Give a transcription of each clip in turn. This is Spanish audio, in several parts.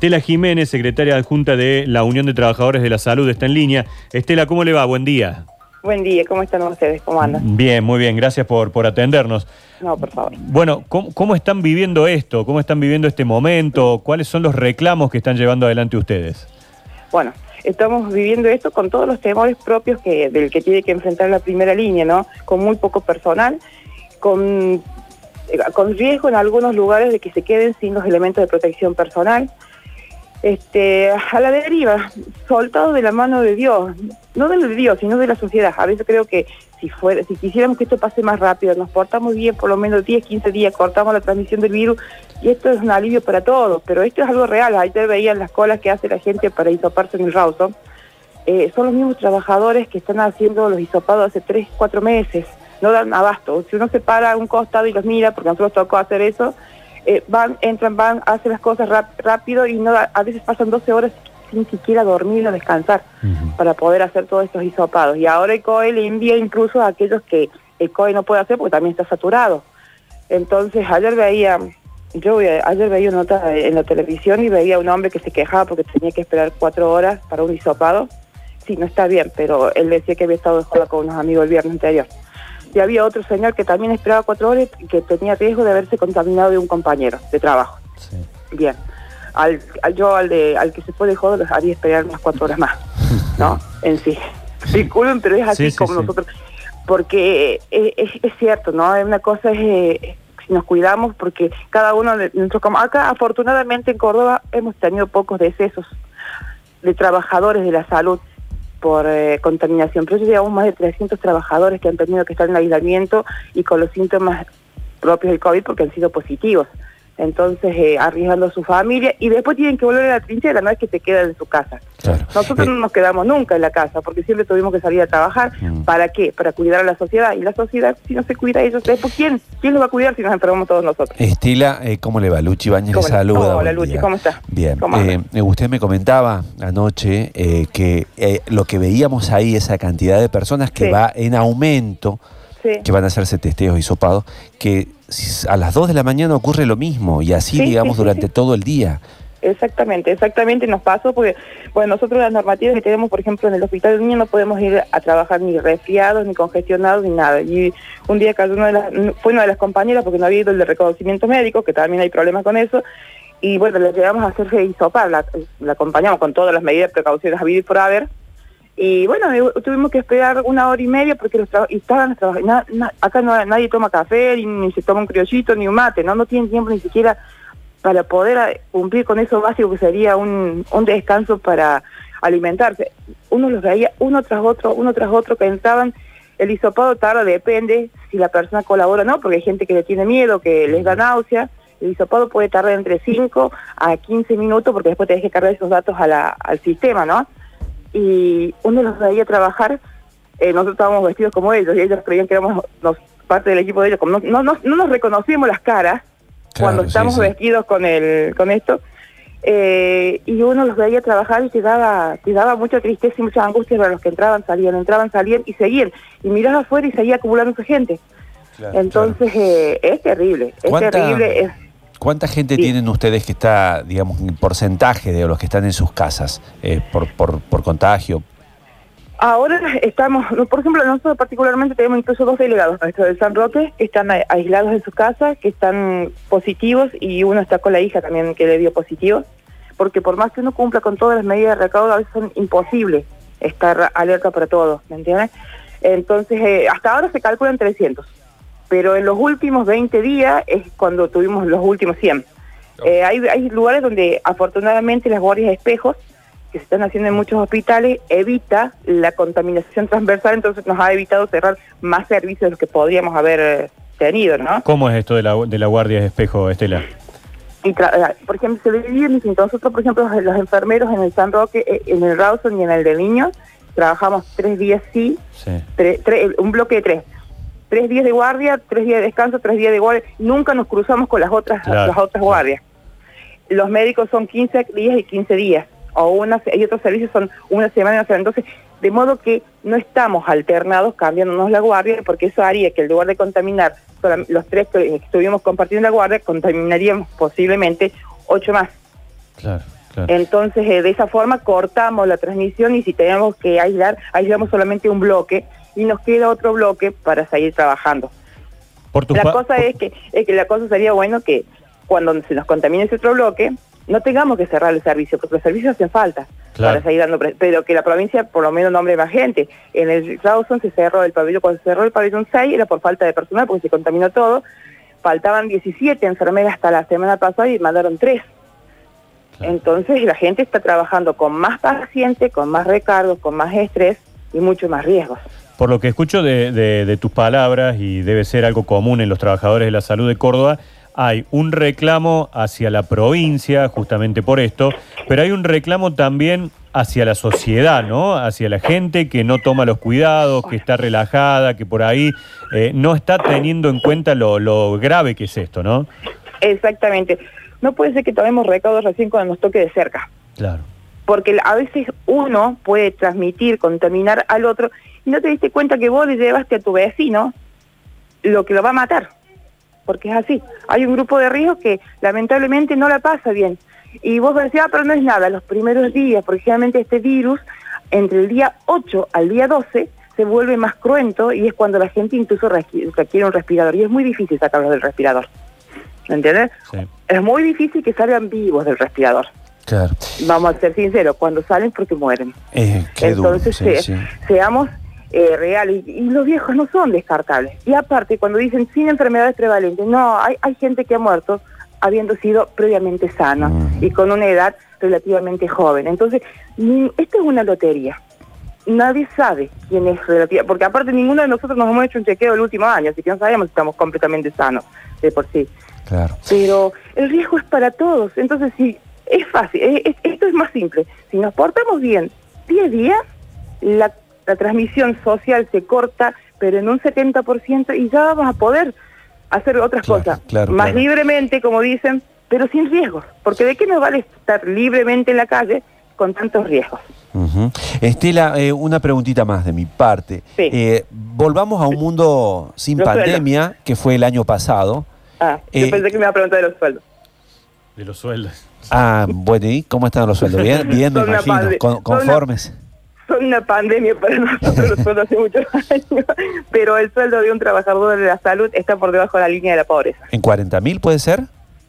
Estela Jiménez, secretaria adjunta de la Unión de Trabajadores de la Salud, está en línea. Estela, ¿cómo le va? Buen día. Buen día, ¿cómo están ustedes? ¿Cómo andan? Bien, muy bien, gracias por, por atendernos. No, por favor. Bueno, ¿cómo, cómo están viviendo esto? ¿Cómo están viviendo este momento? ¿Cuáles son los reclamos que están llevando adelante ustedes? Bueno, estamos viviendo esto con todos los temores propios que, del que tiene que enfrentar la primera línea, ¿no? Con muy poco personal, con, eh, con riesgo en algunos lugares de que se queden sin los elementos de protección personal este, a la deriva, soltado de la mano de Dios, no de Dios, sino de la sociedad. A veces creo que si fuera, si quisiéramos que esto pase más rápido, nos portamos bien por lo menos 10, 15 días, cortamos la transmisión del virus y esto es un alivio para todos, pero esto es algo real. Ayer veían las colas que hace la gente para hisoparse en el Rawson. Eh, son los mismos trabajadores que están haciendo los hisopados hace 3, 4 meses. No dan abasto. Si uno se para a un costado y los mira, porque nosotros tocó hacer eso, eh, van, entran, van, hacen las cosas rápido y no a veces pasan 12 horas sin siquiera dormir o descansar para poder hacer todos estos hisopados. Y ahora el COE le envía incluso a aquellos que el COE no puede hacer porque también está saturado. Entonces ayer veía, yo ayer veía una nota en la televisión y veía un hombre que se quejaba porque tenía que esperar cuatro horas para un hisopado. Sí, no está bien, pero él decía que había estado de joda con unos amigos el viernes anterior y había otro señor que también esperaba cuatro horas y que tenía riesgo de haberse contaminado de un compañero de trabajo. Bien. Al, yo al, de, al que se puede joder los haría esperar unas cuatro horas más, ¿no? en sí. Disculpen, pero es así como nosotros. Porque es, es, cierto, ¿no? Una cosa es eh, si nos cuidamos, porque cada uno de nuestros... Acá, afortunadamente, en Córdoba hemos tenido pocos decesos de trabajadores de la salud por eh, contaminación. Pero llevamos más de 300 trabajadores que han tenido que estar en aislamiento y con los síntomas propios del COVID porque han sido positivos entonces eh, arriesgando a su familia y después tienen que volver a la trinchera, no es que se quedan en su casa. Nosotros eh, no nos quedamos nunca en la casa porque siempre tuvimos que salir a trabajar. Mm. ¿Para qué? Para cuidar a la sociedad. Y la sociedad, si no se cuida a ellos, después ¿quién? ¿Quién lo va a cuidar si nos enfermamos todos nosotros? Estila, eh, ¿cómo le va? Luchi Bañez le saluda. Hola Luchi, ¿cómo está? Bien. usted me comentaba anoche que lo que veíamos ahí, esa cantidad de personas que va en aumento que van a hacerse testeos y sopados, que a las 2 de la mañana ocurre lo mismo y así, digamos, durante todo el día. Exactamente, exactamente nos pasó porque, bueno, nosotros las normativas que tenemos, por ejemplo, en el hospital de niños no podemos ir a trabajar ni resfriados, ni congestionados, ni nada. Y un día cayó una de las, fue una de las compañeras porque no había ido el de reconocimiento médico, que también hay problemas con eso, y bueno, le llevamos a hacer hisopar, la, la acompañamos con todas las medidas de precauciones habido y por haber, y bueno, tuvimos que esperar una hora y media porque los estaban trabajando. acá no, nadie toma café, ni, se toma un criollito, ni un mate, ¿no? No tienen tiempo ni siquiera para poder eh, cumplir con eso básico que sería un, un descanso para alimentarse. Uno los veía uno tras otro, uno tras otro, pensaban, el hisopado tarda, depende si la persona colabora o no, porque hay gente que le tiene miedo, que les da náusea. El hisopado puede tardar entre 5 a 15 minutos porque después tenés que cargar esos datos a al sistema, ¿no? Y uno los veía trabajar, eh, nosotros estábamos vestidos como ellos y ellos creían que éramos parte del equipo de ellos, como no, no, no nos reconocíamos las caras cuando estábamos vestidos con el con esto. Eh, y uno los veía trabajar y te daba, te daba mucha tristeza y mucha angustia para los que entraban, salían, entraban, salían y seguían. Y miraba afuera y seguía acumulando gente. Entonces eh, es terrible, es terrible. Es, ¿Cuánta gente tienen ustedes que está, digamos, en porcentaje de los que están en sus casas eh, por, por, por, contagio? Ahora estamos, por ejemplo, nosotros particularmente tenemos incluso dos delegados nuestros de San Roque que están aislados en sus casas, que están positivos y uno está con la hija también que le dio positivo, porque por más que uno cumpla con todas las medidas de recaudo, a veces son imposibles estar alerta para todo, ¿me entiendes? Entonces, eh, hasta ahora se calculan 300 pero en los últimos 20 días es cuando tuvimos los últimos 100. Eh, hay, hay lugares donde afortunadamente las guardias de espejos que se están haciendo en muchos hospitales evita la contaminación transversal, entonces nos ha evitado cerrar más servicios de los que podríamos haber eh, tenido, ¿no? ¿Cómo es esto de la, de la guardia de espejo, Estela? Y eh, por ejemplo, se divide distinto. Nosotros, por ejemplo, los, enfermeros en el San Roque, en el Rawson y en el de Niños, trabajamos tres días sí, un bloque de tres tres días de guardia, tres días de descanso, tres días de guardia. Nunca nos cruzamos con las otras, las otras guardias. Los médicos son 15 días y 15 días. O una, y otros servicios son una semana y una semana. Entonces, de modo que no estamos alternados cambiándonos la guardia, porque eso haría que el lugar de contaminar los tres que estuvimos compartiendo la guardia, contaminaríamos posiblemente ocho más. Claro. Entonces, eh, de esa forma cortamos la transmisión y si tenemos que aislar, aislamos solamente un bloque y nos queda otro bloque para seguir trabajando. la cosa es que, es que la cosa sería bueno que cuando se nos contamine ese otro bloque, no tengamos que cerrar el servicio, porque los servicios hacen falta para seguir dando, pero que la provincia por lo menos nombre más gente. En el Rawson se cerró el pabellón, cuando se cerró el pabellón 6 era por falta de personal, porque se contaminó todo. Faltaban 17 enfermeras hasta la semana pasada y mandaron 3. Entonces la gente está trabajando con más pacientes, con más recargos, con más estrés y mucho más riesgos. Por lo que escucho de, de tus palabras, y debe ser algo común en los trabajadores de la salud de Córdoba, hay un reclamo hacia la provincia, justamente por esto, pero hay un reclamo también hacia la sociedad, ¿no? Hacia la gente que no toma los cuidados, que está relajada, que por ahí eh, no está teniendo en cuenta lo, grave que es esto, ¿no? Exactamente. No puede ser que tomemos recaudos recién cuando nos toque de cerca. Claro. Porque a veces uno puede transmitir, contaminar al otro y no te diste cuenta que vos le llevaste a tu vecino lo que lo va a matar porque es así. Hay un grupo de riesgo que lamentablemente no la pasa bien. Y vos decís, ah, pero no es nada, los primeros días, porque generalmente este virus, entre el día 8 al día 12, se vuelve más cruento y es cuando la gente incluso requiere un respirador. Y es muy difícil sacarlos del respirador. ¿Me entiendes? Es muy difícil que salgan vivos del respirador. Claro. Vamos a ser sinceros, cuando salen porque mueren. Eh, Entonces, seamos eh, reales y, los viejos no son descartables. Y aparte, cuando dicen sin enfermedades prevalentes, no, hay, hay gente que ha muerto habiendo sido previamente sano mm. y con una edad relativamente joven. Entonces, esto es una lotería. Nadie sabe quién es relativa, porque aparte ninguno de nosotros nos hemos hecho un chequeo el último año, así que no sabemos si estamos completamente sanos de por sí. Claro. Pero el riesgo es para todos. Entonces, sí, es fácil. esto es más simple. Si nos portamos bien 10 días, la la transmisión social se corta, pero en un 70% y ya vamos a poder hacer otras cosas más libremente, como dicen, pero sin riesgos, porque ¿de qué nos vale estar libremente en la calle con tantos riesgos? Estela, eh, una preguntita más de mi parte. Eh, volvamos a un mundo sin pandemia, que fue el año pasado. Ah, yo eh, pensé que me iba a preguntar de los sueldos. De los sueldos. Ah, bueno, ¿y cómo están los sueldos? Bien, bien me imagino, conformes son una pandemia para nosotros los hace muchos años, pero el sueldo de un trabajador de la salud está por debajo de la línea de la pobreza. ¿En 40 mil puede ser?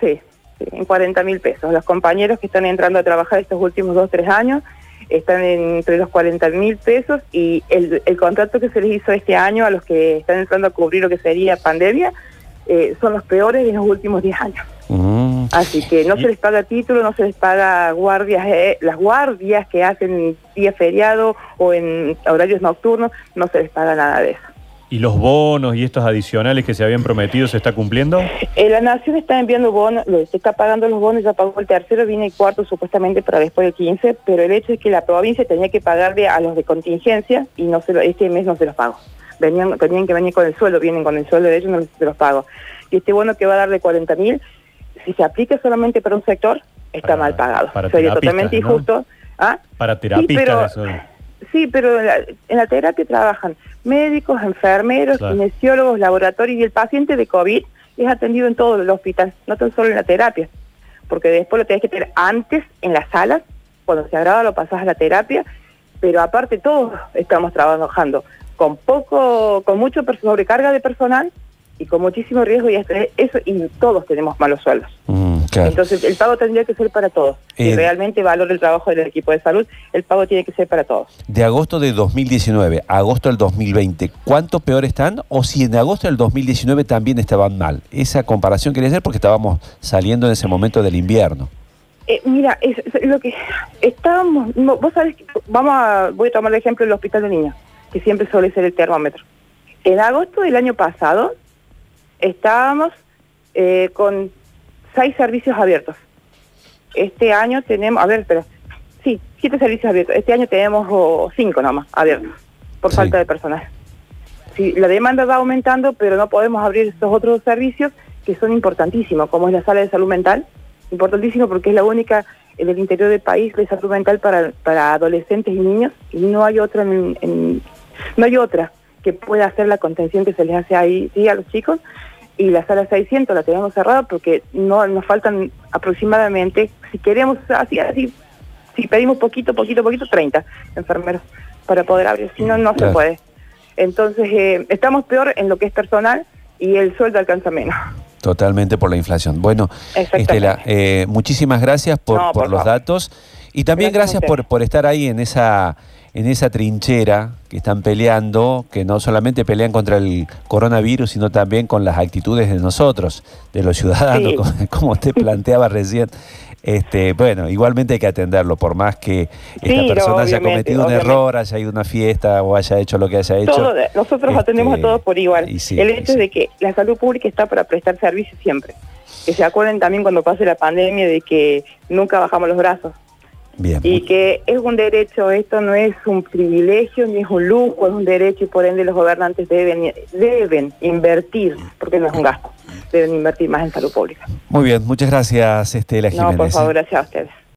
Sí, en 40 mil pesos. Los compañeros que están entrando a trabajar estos últimos dos, tres años están entre los 40 mil pesos y el, el contrato que se les hizo este año a los que están entrando a cubrir lo que sería pandemia eh, son los peores de los últimos 10 años. Así que no se les paga título, no se les paga guardias, eh, las guardias que hacen día feriado o en horarios nocturnos, no se les paga nada de eso. ¿Y los bonos y estos adicionales que se habían prometido se está cumpliendo? Eh, la Nación está enviando bonos, se está pagando los bonos, ya pagó el tercero, viene el cuarto supuestamente para después del 15, pero el hecho es que la provincia tenía que pagarle a los de contingencia y no se este mes no se los pagó venían, tenían que venir con el sueldo, vienen con el sueldo de ellos, no se los pago. Y este bono que va a dar de 40 mil, si se aplica solamente para un sector, está mal pagado. Sería totalmente injusto. ¿Ah? Para terapistas. Sí, pero, en la, terapia trabajan médicos, enfermeros, kinesiólogos, laboratorios y el paciente de COVID es atendido en todo el hospital, no tan solo en la terapia, porque después lo tenés que tener antes en las salas, cuando se agrava lo pasás a la terapia, pero aparte todos estamos trabajando con poco, con mucho sobrecarga de personal y con muchísimo riesgo y eso y todos tenemos malos sueldos. Mm, Entonces el pago tendría que ser para todos. si eh, realmente valora el trabajo del equipo de salud, el pago tiene que ser para todos. De agosto de 2019 a agosto del 2020, ¿cuánto peor están? O si en agosto del 2019 también estaban mal. Esa comparación quería hacer porque estábamos saliendo en ese momento del invierno. Eh, mira, es, lo que estábamos, vos sabés, vamos a, voy a tomar el ejemplo del hospital de niños que siempre suele ser el termómetro. En agosto del año pasado estábamos eh, con seis servicios abiertos. Este año tenemos, a ver, pero sí, siete servicios abiertos. Este año tenemos oh, cinco nomás abiertos por falta de personal. Sí, la demanda va aumentando, pero no podemos abrir estos otros servicios que son importantísimos, como es la sala de salud mental, importantísimo porque es la única en el interior del país de salud mental para, para adolescentes y niños y no hay otra en, no hay otra que pueda hacer la contención que se les hace ahí a los chicos. y la sala 600 la tenemos cerrada porque no nos faltan aproximadamente, si queremos así, así, si pedimos poquito, poquito, poquito, 30 enfermeros para poder abrir, si no, no se puede. Entonces, eh, estamos peor en lo que es personal y el sueldo alcanza menos. Totalmente por la inflación. Bueno, Estela, eh, muchísimas gracias por, por, los datos y también gracias, por, por estar ahí en esa en esa trinchera que están peleando, que no solamente pelean contra el coronavirus, sino también con las actitudes de nosotros, de los ciudadanos, como, usted planteaba recién. Este, bueno, igualmente hay que atenderlo, por más que esta persona haya cometido un error, haya ido a una fiesta o haya hecho lo que haya hecho. nosotros atendemos a este, todos por igual. el hecho es de que la salud pública está para prestar servicio siempre. Que se acuerden también cuando pase la pandemia de que nunca bajamos los brazos. Y que es un derecho, esto no es un privilegio ni es un lujo, es un derecho y por ende los gobernantes deben, deben invertir, porque no es un gasto, deben invertir más en salud pública. Muy bien, muchas gracias Estela Jiménez. No, por favor, gracias a ustedes.